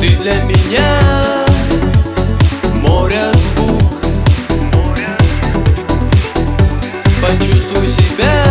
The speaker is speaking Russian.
Ты для меня море звук. Почувствуй себя